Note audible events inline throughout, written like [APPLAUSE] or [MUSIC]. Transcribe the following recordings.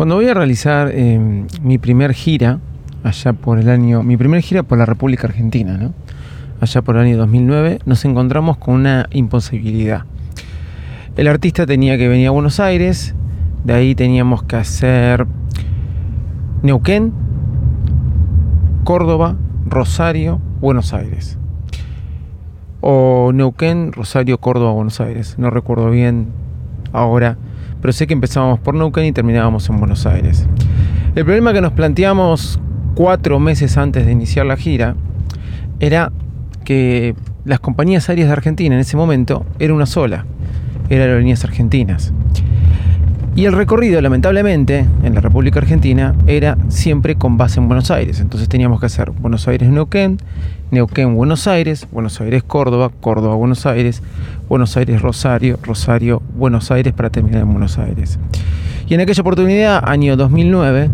Cuando voy a realizar eh, mi primer gira, allá por el año, mi primer gira por la República Argentina, ¿no? allá por el año 2009, nos encontramos con una imposibilidad. El artista tenía que venir a Buenos Aires, de ahí teníamos que hacer Neuquén, Córdoba, Rosario, Buenos Aires. O Neuquén, Rosario, Córdoba, Buenos Aires. No recuerdo bien ahora, pero sé que empezábamos por Neuquén y terminábamos en Buenos Aires. El problema que nos planteamos cuatro meses antes de iniciar la gira era que las compañías aéreas de Argentina en ese momento era una sola, era Aerolíneas Argentinas. Y el recorrido, lamentablemente, en la República Argentina era siempre con base en Buenos Aires. Entonces teníamos que hacer Buenos Aires-Neuquén, Neuquén-Buenos Aires, Buenos Aires-Córdoba, Córdoba-Buenos Aires, Buenos Aires-Rosario, Rosario-Buenos Aires para terminar en Buenos Aires. Y en aquella oportunidad, año 2009,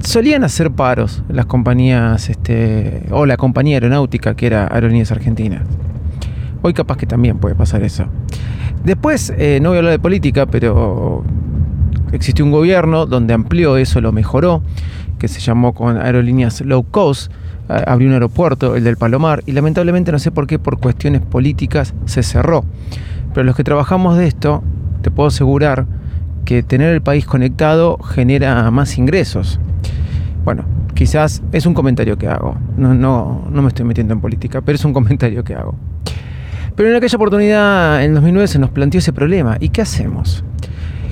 solían hacer paros las compañías, este, o la compañía aeronáutica que era Aerolíneas Argentinas. Hoy capaz que también puede pasar eso. Después, eh, no voy a hablar de política, pero existió un gobierno donde amplió eso, lo mejoró, que se llamó con aerolíneas low cost, abrió un aeropuerto, el del Palomar, y lamentablemente no sé por qué, por cuestiones políticas, se cerró. Pero los que trabajamos de esto, te puedo asegurar que tener el país conectado genera más ingresos. Bueno, quizás es un comentario que hago, no, no, no me estoy metiendo en política, pero es un [LAUGHS] comentario que hago. Pero en aquella oportunidad, en 2009, se nos planteó ese problema. ¿Y qué hacemos?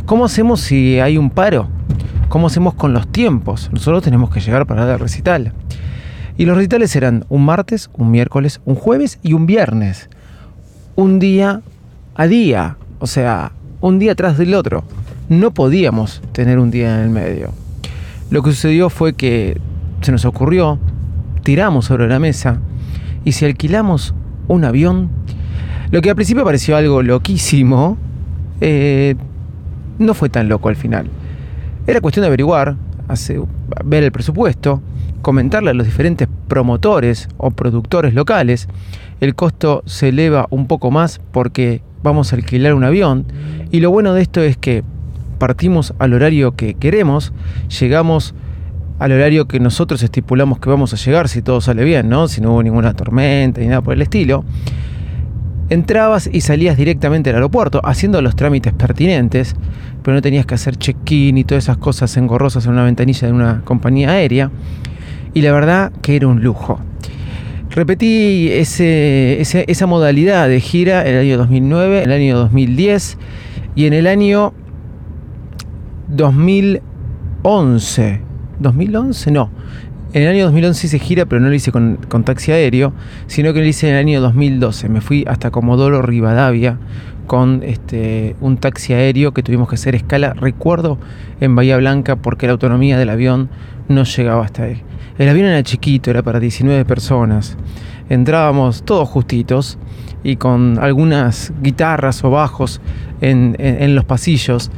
¿Cómo hacemos si hay un paro? ¿Cómo hacemos con los tiempos? Nosotros tenemos que llegar para el recital. Y los recitales eran un martes, un miércoles, un jueves y un viernes. Un día a día. O sea, un día tras del otro. No podíamos tener un día en el medio. Lo que sucedió fue que se nos ocurrió, tiramos sobre la mesa y si alquilamos un avión lo que al principio pareció algo loquísimo, eh, no fue tan loco al final. Era cuestión de averiguar, ver el presupuesto, comentarle a los diferentes promotores o productores locales. El costo se eleva un poco más porque vamos a alquilar un avión. Y lo bueno de esto es que partimos al horario que queremos, llegamos al horario que nosotros estipulamos que vamos a llegar si todo sale bien, ¿no? Si no hubo ninguna tormenta ni nada por el estilo entrabas y salías directamente al aeropuerto haciendo los trámites pertinentes, pero no tenías que hacer check-in y todas esas cosas engorrosas en una ventanilla de una compañía aérea. Y la verdad que era un lujo. Repetí esa modalidad de gira en el año 2009, en el año 2010 y en el año 2011. ¿2011? No. En el año 2011 hice gira, pero no lo hice con, taxi aéreo, sino que lo hice en el año 2012. Me fui hasta Comodoro Rivadavia con este, un taxi aéreo que tuvimos que hacer escala, recuerdo, en Bahía Blanca, porque la autonomía del avión no llegaba hasta ahí. El avión era chiquito, era para 19 personas. Entrábamos todos justitos y con algunas guitarras o bajos en los pasillos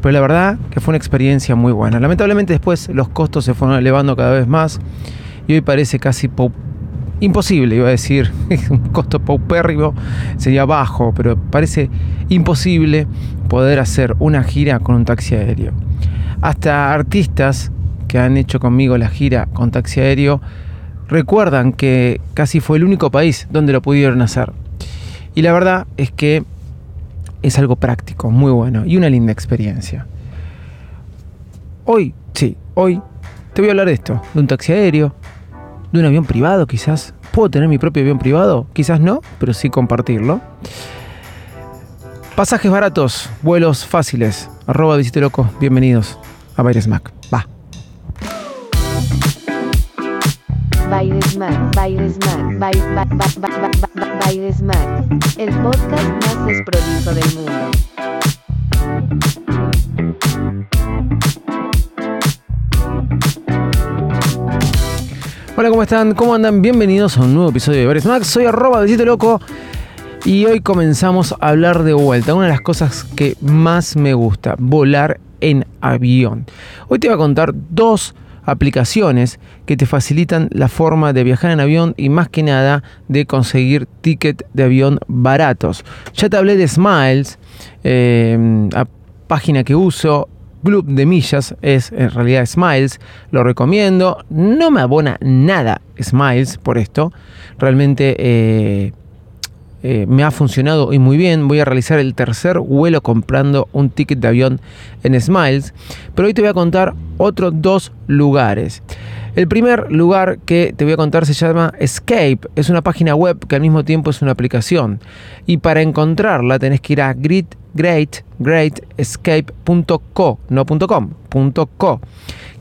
pero la verdad que fue una experiencia muy buena. Lamentablemente después los costos se fueron elevando cada vez más y hoy parece casi imposible, iba a decir, [LAUGHS] un costo paupérrimo sería bajo, pero parece imposible poder hacer una gira con un taxi aéreo. Hasta artistas que han hecho conmigo la gira con taxi aéreo recuerdan que casi fue el único país donde lo pudieron hacer. Y la verdad es que es algo práctico, muy bueno y una linda experiencia. Hoy, sí, hoy te voy a hablar de esto, de un taxi aéreo, de un avión privado quizás. ¿Puedo tener mi propio avión privado? Quizás no, pero sí compartirlo. Pasajes baratos, vuelos fáciles. Arroba visite loco, bienvenidos a Baires Mac. Va. Baires Mac, el podcast más desprolijo del mundo. Hola, ¿cómo están? ¿Cómo andan? Bienvenidos a un nuevo episodio de Baires Mac. Soy arroba besito loco y hoy comenzamos a hablar de vuelta. Una de las cosas que más me gusta, volar en avión. Hoy te voy a contar dos aplicaciones que te facilitan la forma de viajar en avión y más que nada de conseguir ticket de avión baratos. Ya te hablé de Smiles, eh, página que uso, club de millas, es en realidad Smiles, lo recomiendo, no me abona nada Smiles por esto, realmente eh, eh, me ha funcionado y muy bien. Voy a realizar el tercer vuelo comprando un ticket de avión en Smiles. Pero hoy te voy a contar otros dos lugares. El primer lugar que te voy a contar se llama Escape. Es una página web que al mismo tiempo es una aplicación. Y para encontrarla tenés que ir a Grit great, greatescape.co, no .com, .co.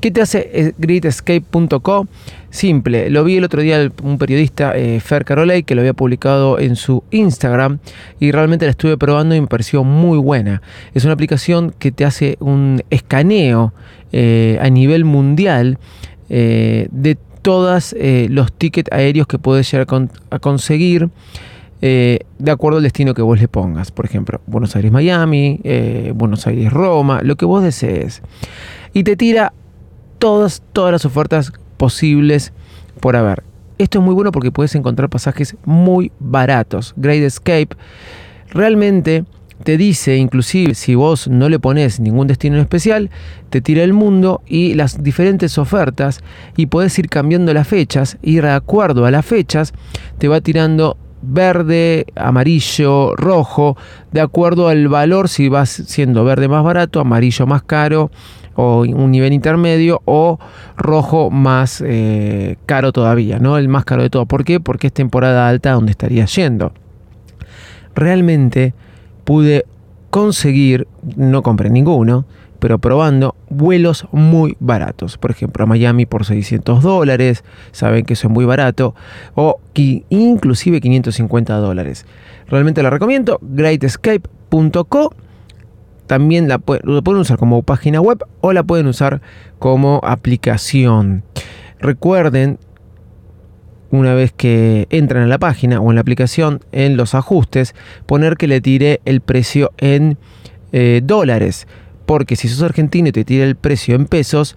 ¿Qué te hace eh, greatescape.co? Simple, lo vi el otro día un periodista, eh, Fer Carolay, que lo había publicado en su Instagram y realmente la estuve probando y me pareció muy buena. Es una aplicación que te hace un escaneo eh, a nivel mundial de todos los tickets aéreos que puedes llegar a conseguir eh, de acuerdo al destino que vos le pongas. Por ejemplo, Buenos Aires-Miami, eh, Buenos Aires-Roma, lo que vos desees. Y te tira todas, todas las ofertas posibles por haber. Esto es muy bueno porque puedes encontrar pasajes muy baratos. Great Escape realmente te dice, inclusive si vos no le pones ningún destino en especial, te tira el mundo y las diferentes ofertas y puedes ir cambiando las fechas y de acuerdo a las fechas te va tirando verde, amarillo, rojo, de acuerdo al valor, si vas siendo verde más barato, amarillo más caro, o un nivel intermedio, o rojo más eh, caro todavía, ¿no? El más caro de todo. ¿Por qué? Porque es temporada alta donde estaría yendo. Realmente pude conseguir, no compré ninguno, pero probando vuelos muy baratos. Por ejemplo, a Miami por 600 dólares, saben que eso es muy barato, o inclusive 550 dólares. Realmente la recomiendo, greatescape.co. También la, pueden usar como página web o la pueden usar como aplicación. Recuerden, una vez que entran a la página o en la aplicación, en los ajustes, poner que le tire el precio en eh, dólares porque si sos argentino y te tira el precio en pesos,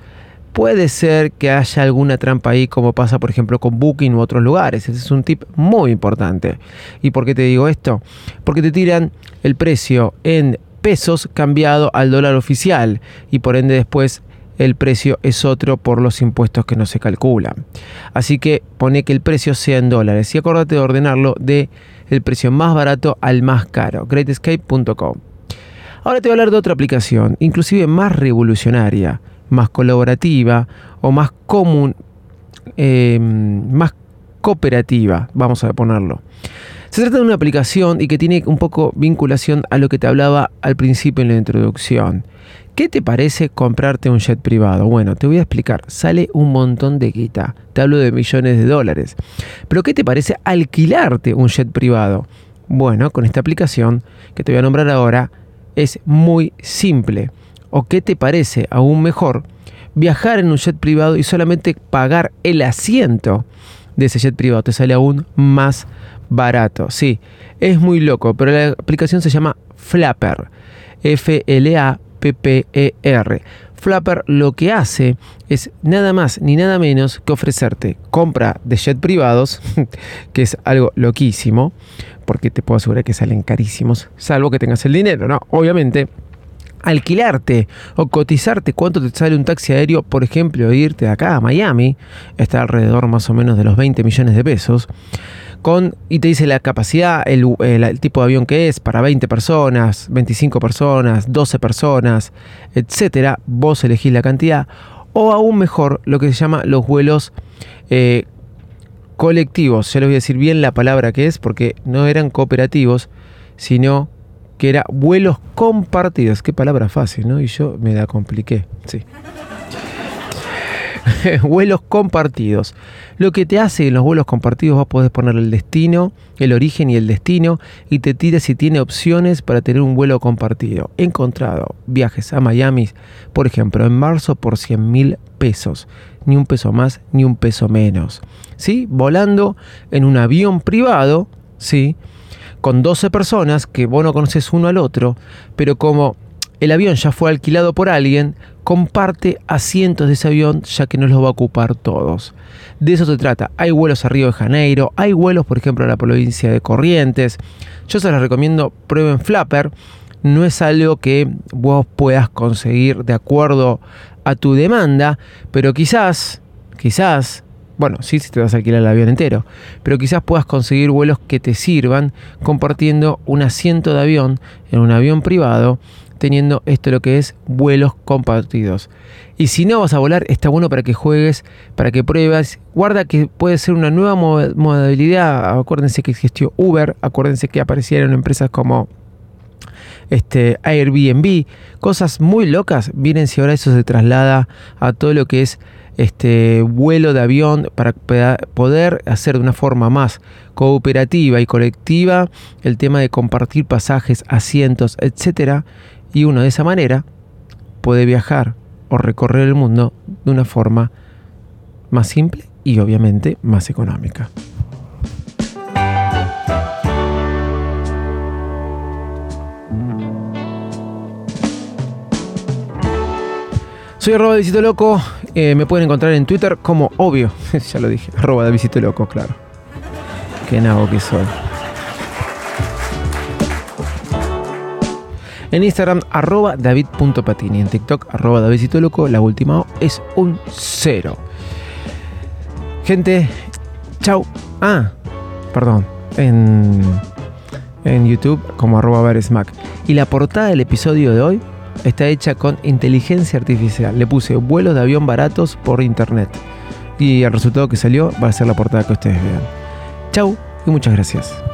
puede ser que haya alguna trampa ahí como pasa por ejemplo con Booking u otros lugares. Ese es un tip muy importante. ¿Y por qué te digo esto? Porque te tiran el precio en pesos cambiado al dólar oficial y por ende después el precio es otro por los impuestos que no se calculan. Así que pone que el precio sea en dólares y acuérdate de ordenarlo de el precio más barato al más caro. greatescape.com Ahora te voy a hablar de otra aplicación, inclusive más revolucionaria, más colaborativa o más común, em, más cooperativa, vamos a ponerlo. Se trata de una aplicación y que tiene un poco vinculación a lo que te hablaba al principio en la introducción. ¿Qué te parece comprarte un jet privado? Bueno, te voy a explicar. Sale un montón de guita. Te hablo de millones de dólares. Pero ¿qué te parece alquilarte un jet privado? Bueno, con esta aplicación que te voy a nombrar ahora, es muy simple. ¿O qué te parece aún mejor? Viajar en un jet privado y solamente pagar el asiento de ese jet privado te sale aún más barato. Sí, es muy loco, pero la aplicación se llama Flapper. F-L-A-P-P-E-R. Flapper lo que hace es nada más ni nada menos que ofrecerte compra de jet privados, [LAUGHS] que es algo loquísimo, porque te puedo asegurar que salen carísimos, salvo que tengas el dinero, ¿no? Obviamente alquilarte o cotizarte cuánto te sale un taxi aéreo, por ejemplo, irte de acá a Miami, está alrededor más o menos de los 20 millones de pesos con, y te dice la capacidad, el, tipo de avión que es, para 20 personas, 25 personas, 12 personas, etcétera. Vos elegís la cantidad. O aún mejor, lo que se llama los vuelos eh, colectivos. Ya les voy a decir bien la palabra que es, porque no eran cooperativos, sino que era vuelos compartidos. Qué palabra fácil, ¿no? Y yo me la compliqué. Sí. [LAUGHS] vuelos compartidos. Lo que te hace en los vuelos compartidos, vos podés poner el destino, el origen y el destino, y te tira si tiene opciones para tener un vuelo compartido. Encontrado viajes a Miami, por ejemplo, en marzo por 100 mil pesos. Ni un peso más, ni un peso menos. ¿Sí? Volando en un avión privado, ¿sí? Con 12 personas que vos no conoces uno al otro, pero como el avión ya fue alquilado por alguien, comparte asientos de ese avión ya que no los va a ocupar todos. De eso se trata. Hay vuelos a Río de Janeiro, hay vuelos por ejemplo a la provincia de Corrientes. Yo se los recomiendo, prueben Flapper. no es algo que vos puedas conseguir de acuerdo a tu demanda, pero quizás, quizás, bueno, sí si te vas a alquilar el avión entero, pero quizás puedas conseguir vuelos que te sirvan compartiendo un asiento de avión en un avión privado, teniendo esto lo que es vuelos compartidos. Y si no vas a volar, está bueno para que juegues, para que pruebas. Guarda que puede ser una nueva modalidad. Acuérdense que existió Uber, acuérdense que aparecieron empresas como este, Airbnb, cosas muy locas. Miren si ahora eso se traslada a todo lo que es este vuelo de avión para poder hacer de una forma más cooperativa y colectiva el tema de compartir pasajes, asientos, etcétera, y uno de esa manera puede viajar o recorrer el mundo de una forma más simple y obviamente más económica. Soy arroba de Visito Loco. Eh, me pueden encontrar en Twitter como obvio. [LAUGHS] ya lo dije. Arroba de Visito Loco, claro. Qué nabo que soy. En Instagram, arroba david.patini. En TikTok, arroba davidcito loco. La última es un cero. Gente, chau. Ah, perdón. En, en YouTube como arroba baresmack. Y la portada del episodio de hoy está hecha con inteligencia artificial. Le puse vuelos de avión baratos por internet. Y el resultado que salió va a ser la portada que ustedes vean. Chau y muchas gracias.